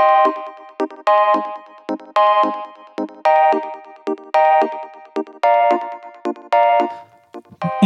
Thank you.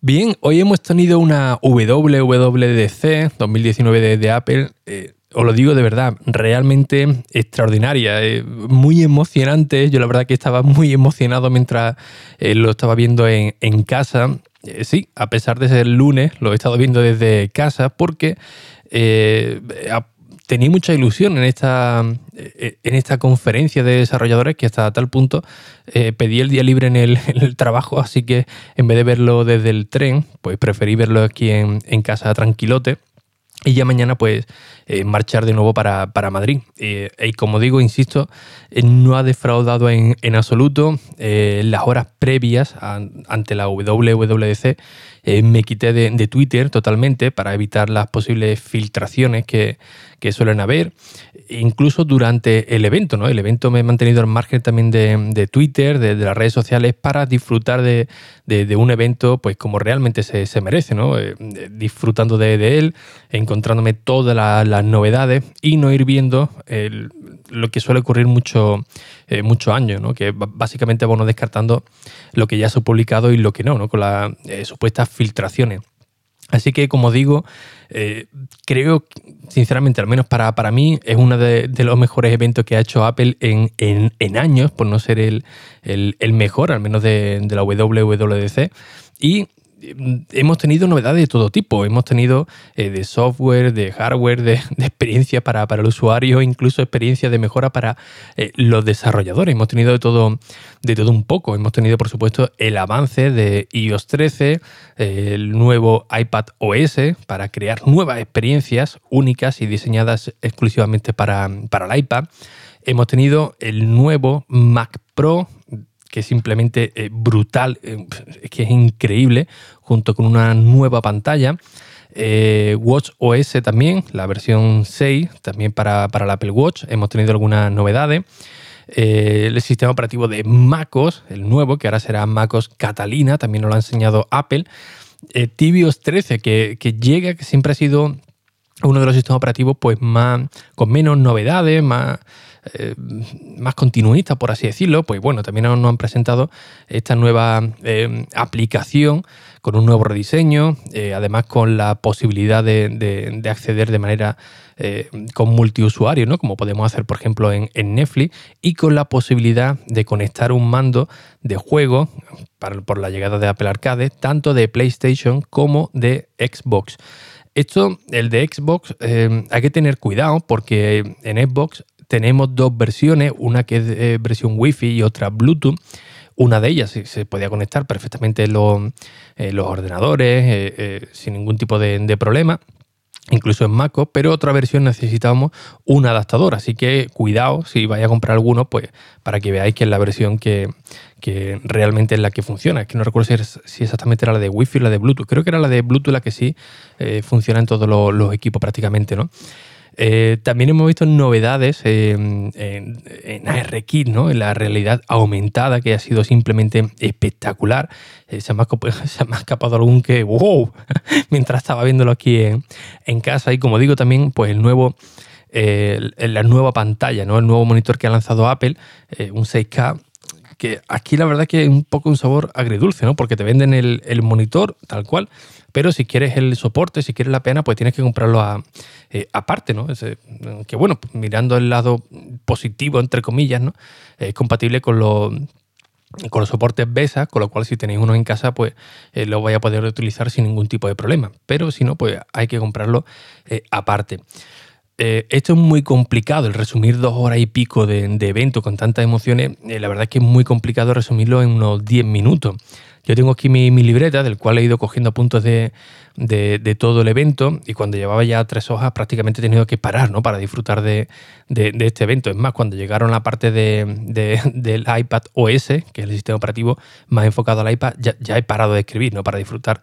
Bien, hoy hemos tenido una WWDC 2019 de, Apple. Eh, os lo digo de verdad, realmente extraordinaria, eh, muy emocionante. Yo la verdad que estaba muy emocionado mientras eh, lo estaba viendo en, casa. sí, a pesar de ser lunes, lo he estado viendo desde casa porque tenía mucha ilusión en esta, eh, en esta conferencia de desarrolladores que hasta tal punto eh, pedí el día libre en el, trabajo, así que en vez de verlo desde el tren, pues preferí verlo aquí en, casa tranquilote. Y ya mañana, pues, eh, marchar de nuevo para, Madrid. y como digo, insisto, no ha defraudado en, absoluto. las horas previas ante la WWDC me quité de, Twitter totalmente para evitar las posibles filtraciones que, que suelen haber, incluso durante el evento. ¿no? El evento me he mantenido al margen también de, Twitter, de, las redes sociales, para disfrutar de, un evento pues como realmente se, merece, ¿no? Eh, disfrutando de, él, encontrándome todas las, novedades y no ir viendo lo que suele ocurrir mucho, eh, muchos años, ¿no? que básicamente vamos descartando lo que ya se ha publicado y lo que no, ¿no? con las eh, supuestas filtraciones. Así que, como digo, eh, creo, sinceramente, al menos para, para mí, es uno de, los mejores eventos que ha hecho Apple en, en, años, por no ser el, el, mejor, al menos de, de la WWDC. Y hemos tenido novedades de todo tipo. Hemos tenido eh, de software, de hardware, de, experiencia para, el usuario, incluso experiencia de mejora para eh, los desarrolladores. Hemos tenido de todo, de todo un poco. Hemos tenido, por supuesto, el avance de iOS 13, el nuevo iPad OS para crear nuevas experiencias únicas y diseñadas exclusivamente para, para el iPad. Hemos tenido el nuevo Mac Pro que es simplemente eh, brutal, eh, que es increíble, junto con una nueva pantalla. Eh, Watch OS también, la versión 6, también para, para el Apple Watch. Hemos tenido algunas novedades. el sistema operativo de MacOS, el nuevo, que ahora será MacOS Catalina, también nos lo ha enseñado Apple. Tibios 13, que, que llega, que siempre ha sido uno de los sistemas operativos pues más con menos novedades, más eh, más continuista, por así decirlo, pues bueno, también nos han presentado esta nueva eh, aplicación con un nuevo rediseño, eh, además con la posibilidad de, acceder de manera con multiusuario, ¿no? como podemos hacer, por ejemplo, en, Netflix, y con la posibilidad de conectar un mando de juego por la llegada de Apple Arcade, tanto de PlayStation como de Xbox. Esto, el de Xbox, hay que tener cuidado porque en Xbox tenemos dos versiones, una que es eh, versión Wi-Fi y otra Bluetooth. Una de ellas se podía conectar perfectamente en los, ordenadores eh, sin ningún tipo de, problema incluso en MacOS, pero otra versión necesitábamos un adaptador, así que cuidado si vais a comprar alguno, pues para que veáis que es la versión que, realmente es la que funciona. Es que no recuerdo si, exactamente era la de Wi-Fi o la de Bluetooth, creo que era la de Bluetooth la que sí eh, funciona en todos los, los equipos prácticamente, ¿no? Eh, también hemos visto novedades en, ARKit, ¿no? en la realidad aumentada, que ha sido simplemente espectacular. Eh, se, me ha, escapado algún que, wow, mientras estaba viéndolo aquí en, casa. Y como digo también, pues el nuevo, la nueva pantalla, ¿no? el nuevo monitor que ha lanzado Apple, eh, un 6K, que aquí la verdad que es un poco un sabor agridulce, ¿no? Porque te venden el, monitor tal cual, pero si quieres el soporte, si quieres la pena, pues tienes que comprarlo eh, aparte, ¿no? que bueno, pues mirando el lado positivo, entre comillas, ¿no? Es compatible con los con los soportes BESA, con lo cual si tenéis uno en casa, pues eh, lo vais a poder utilizar sin ningún tipo de problema. Pero si no, pues hay que comprarlo eh, aparte. Esto es muy complicado, el resumir dos horas y pico de, evento con tantas emociones, la verdad es que es muy complicado resumirlo en unos 10 minutos Yo tengo aquí mi, libreta, del cual he ido cogiendo puntos de, todo el evento y cuando llevaba ya tres hojas prácticamente he tenido que parar ¿no? para disfrutar de, este evento. Es más, cuando llegaron a la parte del iPad OS, que es el sistema operativo más enfocado al iPad, ya, he parado de escribir ¿no? para disfrutar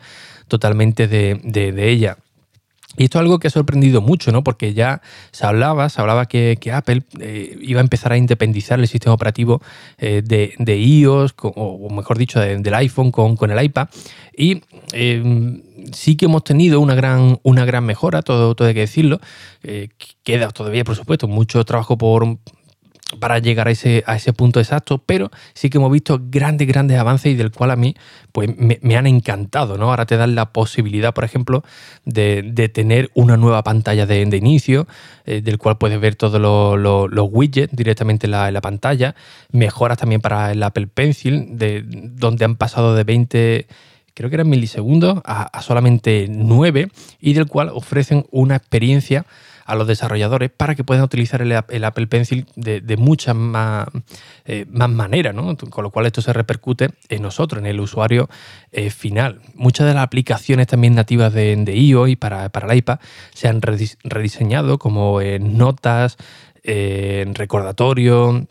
totalmente de ella. Y esto es algo que ha sorprendido mucho, ¿no? Porque ya se hablaba, se hablaba que, Apple eh, iba a empezar a independizar el sistema operativo eh, de, iOS, o mejor dicho, del iPhone con, con, el iPad. Y em, sí que hemos tenido una gran, una gran mejora, todo, todo hay que decirlo. Eh, queda todavía, por supuesto, mucho trabajo por, para llegar a ese, a ese punto exacto, pero sí que hemos visto grandes, grandes avances y del cual a mí pues, me, han encantado. ¿no? Ahora te dan la posibilidad, por ejemplo, de, tener una nueva pantalla de, inicio, eh, del cual puedes ver todos los, widgets directamente en la, pantalla. Mejoras también para el Apple Pencil, de, donde han pasado de 20 creo que eran milisegundos a, solamente 9 y del cual ofrecen una experiencia a los desarrolladores para que puedan utilizar el, Apple Pencil de, muchas más, eh, más maneras, ¿no? con lo cual esto se repercute en nosotros, en el usuario eh, final. Muchas de las aplicaciones también nativas de, de iOS y para, para el iPad se han rediseñado como en notas, en recordatorio,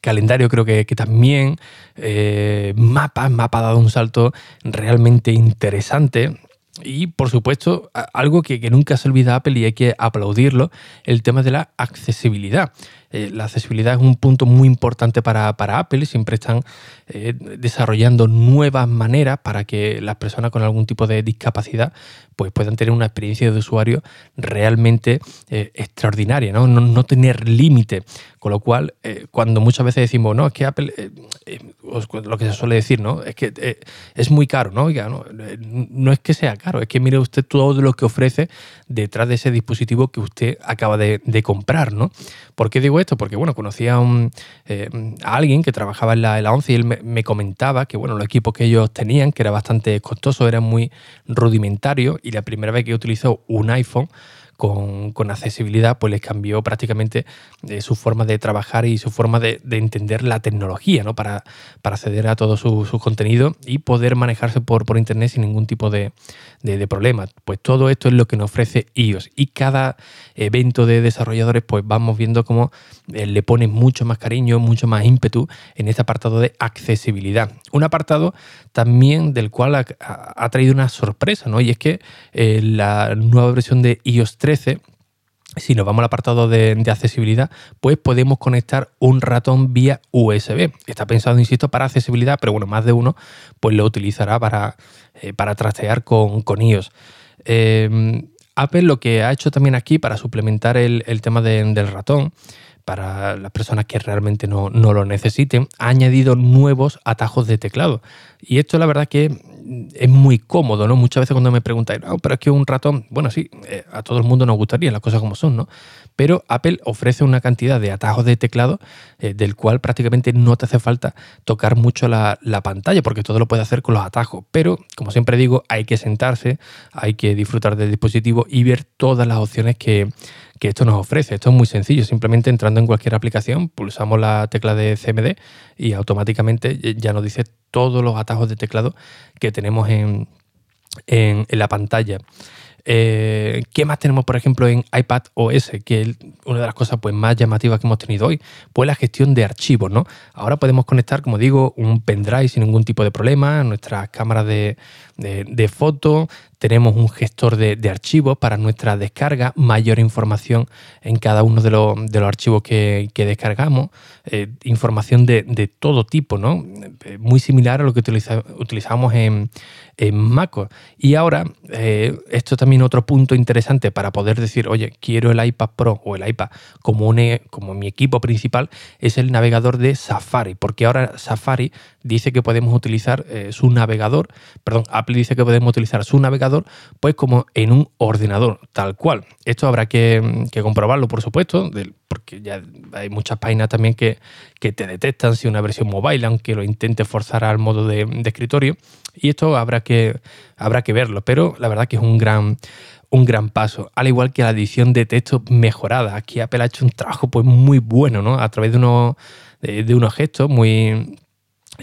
calendario creo que, también, eh, mapa, mapa ha dado un salto realmente interesante. Y por supuesto, algo que, nunca se olvida Apple y hay que aplaudirlo, el tema de la accesibilidad. Eh, la accesibilidad es un punto muy importante para, Apple, siempre están eh, desarrollando nuevas maneras para que las personas con algún tipo de discapacidad pues puedan tener una experiencia de usuario realmente eh, extraordinaria, ¿no? no, tener límite. Con lo cual, cuando muchas veces decimos, no, es que Apple, lo que se suele decir, ¿no? Es que es muy caro, ¿no? ¿no? no es que sea caro, es que mire usted todo lo que ofrece detrás de ese dispositivo que usted acaba de, de comprar, ¿no? ¿Por qué digo Porque, bueno, conocí a, eh, alguien que trabajaba en la, en 11 y él me, comentaba que, bueno, los equipos que ellos tenían, que era bastante costoso, eran muy rudimentarios y la primera vez que utilizó un iPhone, con, accesibilidad, pues les cambió prácticamente eh, su forma de trabajar y su forma de, entender la tecnología, ¿no? Para, para acceder a todo su, contenido y poder manejarse por, por internet sin ningún tipo de, de, problema. Pues todo esto es lo que nos ofrece iOS. Y cada evento de desarrolladores, pues vamos viendo cómo eh, le pone mucho más cariño, mucho más ímpetu en este apartado de accesibilidad. Un apartado también del cual ha, traído una sorpresa, ¿no? Y es que eh, la nueva versión de iOS 13 si nos vamos al apartado de, accesibilidad, pues podemos conectar un ratón vía USB. Está pensado, insisto, para accesibilidad, pero bueno, más de uno pues lo utilizará para, eh, para trastear con, con iOS. Em, Apple lo que ha hecho también aquí para suplementar el, tema del ratón para las personas que realmente no, lo necesiten, ha añadido nuevos atajos de teclado. Y esto la verdad que es muy cómodo, ¿no? Muchas veces cuando me preguntan, no, pero es que un ratón, bueno, sí, eh, a todo el mundo nos gustaría las cosas como son, ¿no? Pero Apple ofrece una cantidad de atajos de teclado eh, del cual prácticamente no te hace falta tocar mucho la, la, pantalla, porque todo lo puede hacer con los atajos. Pero, como siempre digo, hay que sentarse, hay que disfrutar del dispositivo y ver todas las opciones que, que esto nos ofrece. Esto es muy sencillo, simplemente entrando en cualquier aplicación, pulsamos la tecla de CMD y automáticamente ya nos dice todos los atajos de teclado que tenemos en, en, la pantalla. Eh, ¿Qué más tenemos, por ejemplo, en iPad OS? Que es una de las cosas pues, más llamativas que hemos tenido hoy, pues la gestión de archivos. ¿no? Ahora podemos conectar, como digo, un pendrive sin ningún tipo de problema, nuestras cámaras de, de, de foto, tenemos un gestor de, archivos para nuestra descarga, mayor información en cada uno de, los, archivos que, descargamos, eh, información de, todo tipo, ¿no? Eh, muy similar a lo que utilizamos en, en MacOS. Y ahora, eh, esto también otro punto interesante para poder decir, oye, quiero el iPad Pro o el iPad como, como mi equipo principal, es el navegador de Safari, porque ahora Safari dice que podemos utilizar su navegador, perdón, Apple dice que podemos utilizar su navegador pues como en un ordenador, tal cual. Esto habrá que, comprobarlo, por supuesto, porque ya hay muchas páginas también que, te detectan si una versión mobile, aunque lo intente forzar al modo de, escritorio. Y esto habrá que, habrá que verlo, pero la verdad que es un gran, un gran paso, al igual que la edición de texto mejorada. Aquí Apple ha hecho un trabajo pues, muy bueno, ¿no? A través de unos, de unos gestos muy,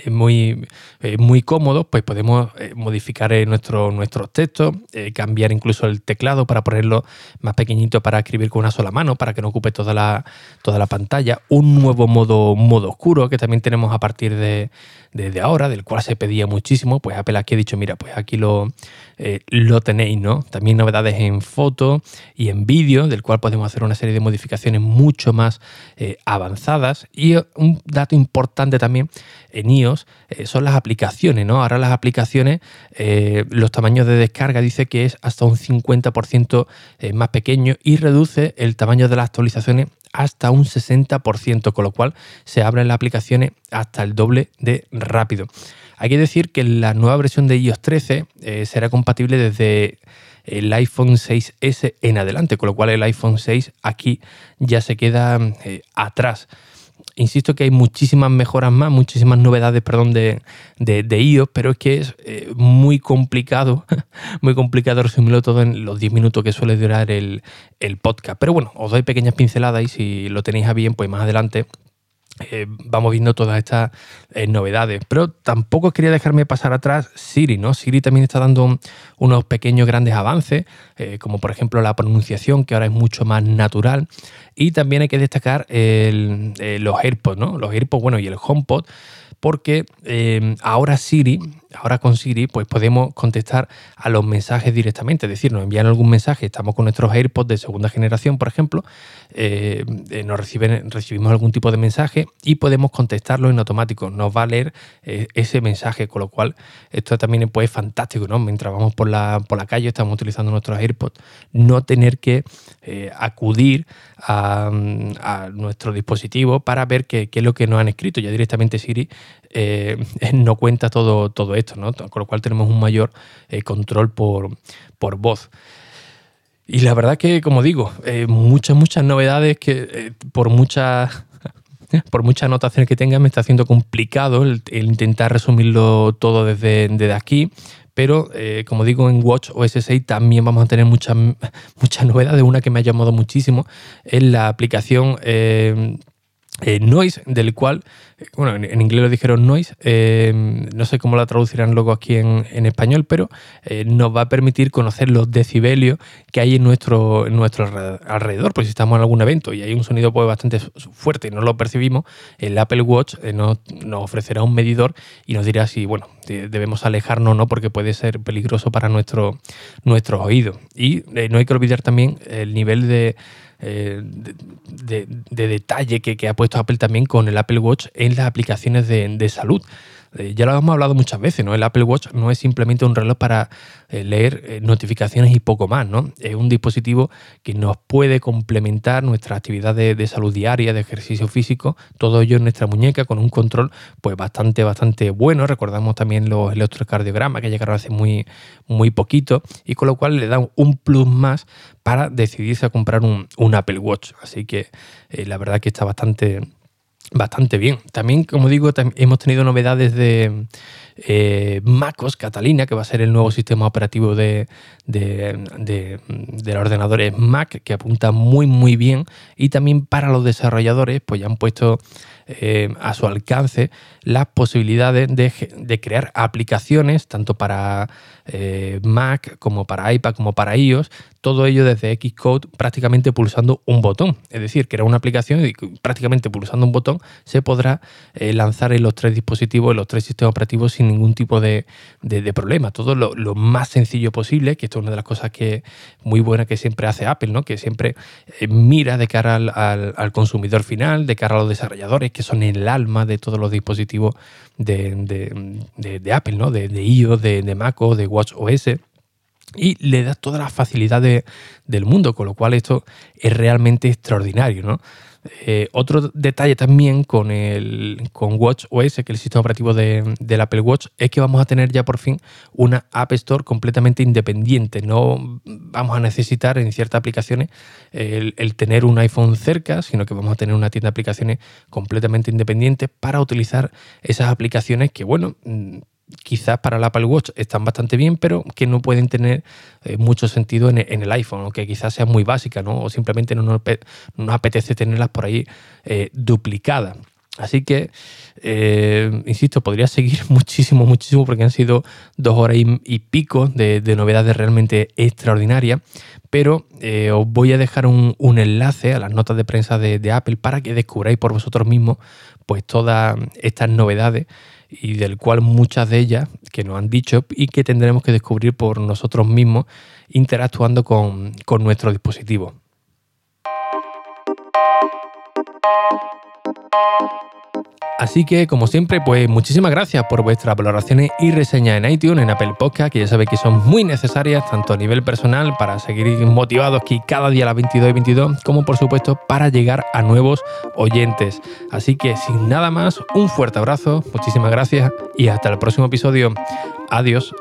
muy, eh, muy cómodos, pues podemos eh, modificar eh, nuestro, nuestros textos, cambiar incluso el teclado para ponerlo más pequeñito para escribir con una sola mano, para que no ocupe toda la, toda la pantalla. Un nuevo modo, modo oscuro que también tenemos a partir de, de ahora, del cual se pedía muchísimo, pues Apple aquí ha dicho, mira, pues aquí lo, lo tenéis, ¿no? También novedades en foto y en vídeo, del cual podemos hacer una serie de modificaciones mucho más avanzadas. Y un dato importante también en eh, son las aplicaciones, ¿no? Ahora las aplicaciones, eh, los tamaños de descarga dice que es hasta un 50% eh, más pequeño y reduce el tamaño de las actualizaciones hasta un 60%, con lo cual se abren las aplicaciones hasta el doble de rápido. Hay que decir que la nueva versión de iOS 13 será compatible desde el iPhone 6S en adelante, con lo cual el iPhone 6 aquí ya se queda atrás insisto que hay muchísimas mejoras más, muchísimas novedades, perdón, de, de, iOS, pero es que es eh, muy complicado, muy complicado resumirlo todo en los 10 minutos que suele durar el, el podcast. Pero bueno, os doy pequeñas pinceladas y si lo tenéis a bien, pues más adelante eh, vamos viendo todas estas eh, novedades. Pero tampoco quería dejarme pasar atrás Siri, ¿no? Siri también está dando unos pequeños grandes avances, eh, como por ejemplo la pronunciación, que ahora es mucho más natural. Y también hay que destacar los AirPods, ¿no? Los AirPods, bueno, y el HomePod porque ahora Siri, ahora con Siri, pues podemos contestar a los mensajes directamente. Es decir, nos envían algún mensaje, estamos con nuestros AirPods de segunda generación, por ejemplo, eh, eh, nos reciben, recibimos algún tipo de mensaje y podemos contestarlo en automático. Nos va a leer ese mensaje, con lo cual esto también pues, es fantástico, ¿no? Mientras vamos por la, por la calle, estamos utilizando nuestros AirPods, no tener que acudir a, nuestro dispositivo para ver qué es lo que nos han escrito. Ya directamente Siri eh, no cuenta todo, todo esto, ¿no? Con lo cual tenemos un mayor eh, control por, por voz. Y la verdad que, como digo, eh, muchas, muchas novedades que por muchas por anotaciones que tenga, me está haciendo complicado el, intentar resumirlo todo desde, desde aquí. Pero, como digo, en Watch OS 6 también vamos a tener muchas, muchas novedades. Una que me ha llamado muchísimo es la aplicación noise, del cual, eh, bueno, en, inglés lo dijeron noise, eh, no sé cómo la traducirán luego aquí en, español, pero nos va a permitir conocer los decibelios que hay en nuestro, en nuestro alrededor, pues si estamos en algún evento y hay un sonido pues, bastante fuerte y no lo percibimos, el Apple Watch nos, ofrecerá un medidor y nos dirá si, bueno, debemos alejarnos o no, porque puede ser peligroso para nuestro, nuestros oídos. Y no hay que olvidar también el nivel de eh, de, detalle que, ha puesto Apple también con el Apple Watch en las aplicaciones de salud. Eh, ya lo hemos hablado muchas veces, ¿no? El Apple Watch no es simplemente un reloj para eh, leer eh, notificaciones y poco más, ¿no? Es un dispositivo que nos puede complementar nuestra actividad de, salud diaria, de ejercicio físico, todo ello en nuestra muñeca con un control pues bastante, bastante bueno. Recordamos también los electrocardiogramas que llegaron hace muy, muy poquito y con lo cual le dan un plus más para decidirse a comprar un, Apple Watch. Así que la verdad que está bastante bastante bien. También, como digo, hemos tenido novedades de eh, MacOS Catalina, que va a ser el nuevo sistema operativo de, de, los ordenadores Mac, que apunta muy, muy bien. Y también para los desarrolladores, pues ya han puesto eh, a su alcance las posibilidades de, crear aplicaciones, tanto para eh, Mac como para iPad como para iOS, todo ello desde Xcode prácticamente pulsando un botón. Es decir, que era una aplicación y prácticamente pulsando un botón se podrá eh, lanzar en los tres dispositivos, en los tres sistemas operativos sin ningún tipo de, problema. Todo lo, más sencillo posible, que esto es una de las cosas que muy buena que siempre hace Apple, ¿no? que siempre mira de cara al, al consumidor final, de cara a los desarrolladores, que son el alma de todos los dispositivos de, Apple, ¿no? de, iOS, de, de Mac o de Watch OS y le da todas las facilidades del mundo, con lo cual esto es realmente extraordinario, ¿no? Eh, otro detalle también con el con Watch OS, que es el sistema operativo de, del Apple Watch, es que vamos a tener ya por fin una App Store completamente independiente. No vamos a necesitar en ciertas aplicaciones el, el tener un iPhone cerca, sino que vamos a tener una tienda de aplicaciones completamente independiente para utilizar esas aplicaciones que, bueno, quizás para el Apple Watch están bastante bien, pero que no pueden tener eh, mucho sentido en, el iPhone, o que quizás sean muy básicas, ¿no? o simplemente no nos, apetece tenerlas por ahí eh, duplicadas. Así que, eh, insisto, podría seguir muchísimo, muchísimo, porque han sido dos horas y, pico de, novedades realmente extraordinarias. Pero eh, os voy a dejar un, enlace a las notas de prensa de, Apple para que descubráis por vosotros mismos pues todas estas novedades y del cual muchas de ellas que nos han dicho y que tendremos que descubrir por nosotros mismos interactuando con, con nuestro dispositivo. Así que, como siempre, pues muchísimas gracias por vuestras valoraciones y reseñas en iTunes, en Apple Podcast, que ya sabéis que son muy necesarias, tanto a nivel personal, para seguir motivados aquí cada día a las 22 y 22, como por supuesto para llegar a nuevos oyentes. Así que, sin nada más, un fuerte abrazo, muchísimas gracias y hasta el próximo episodio. Adiós.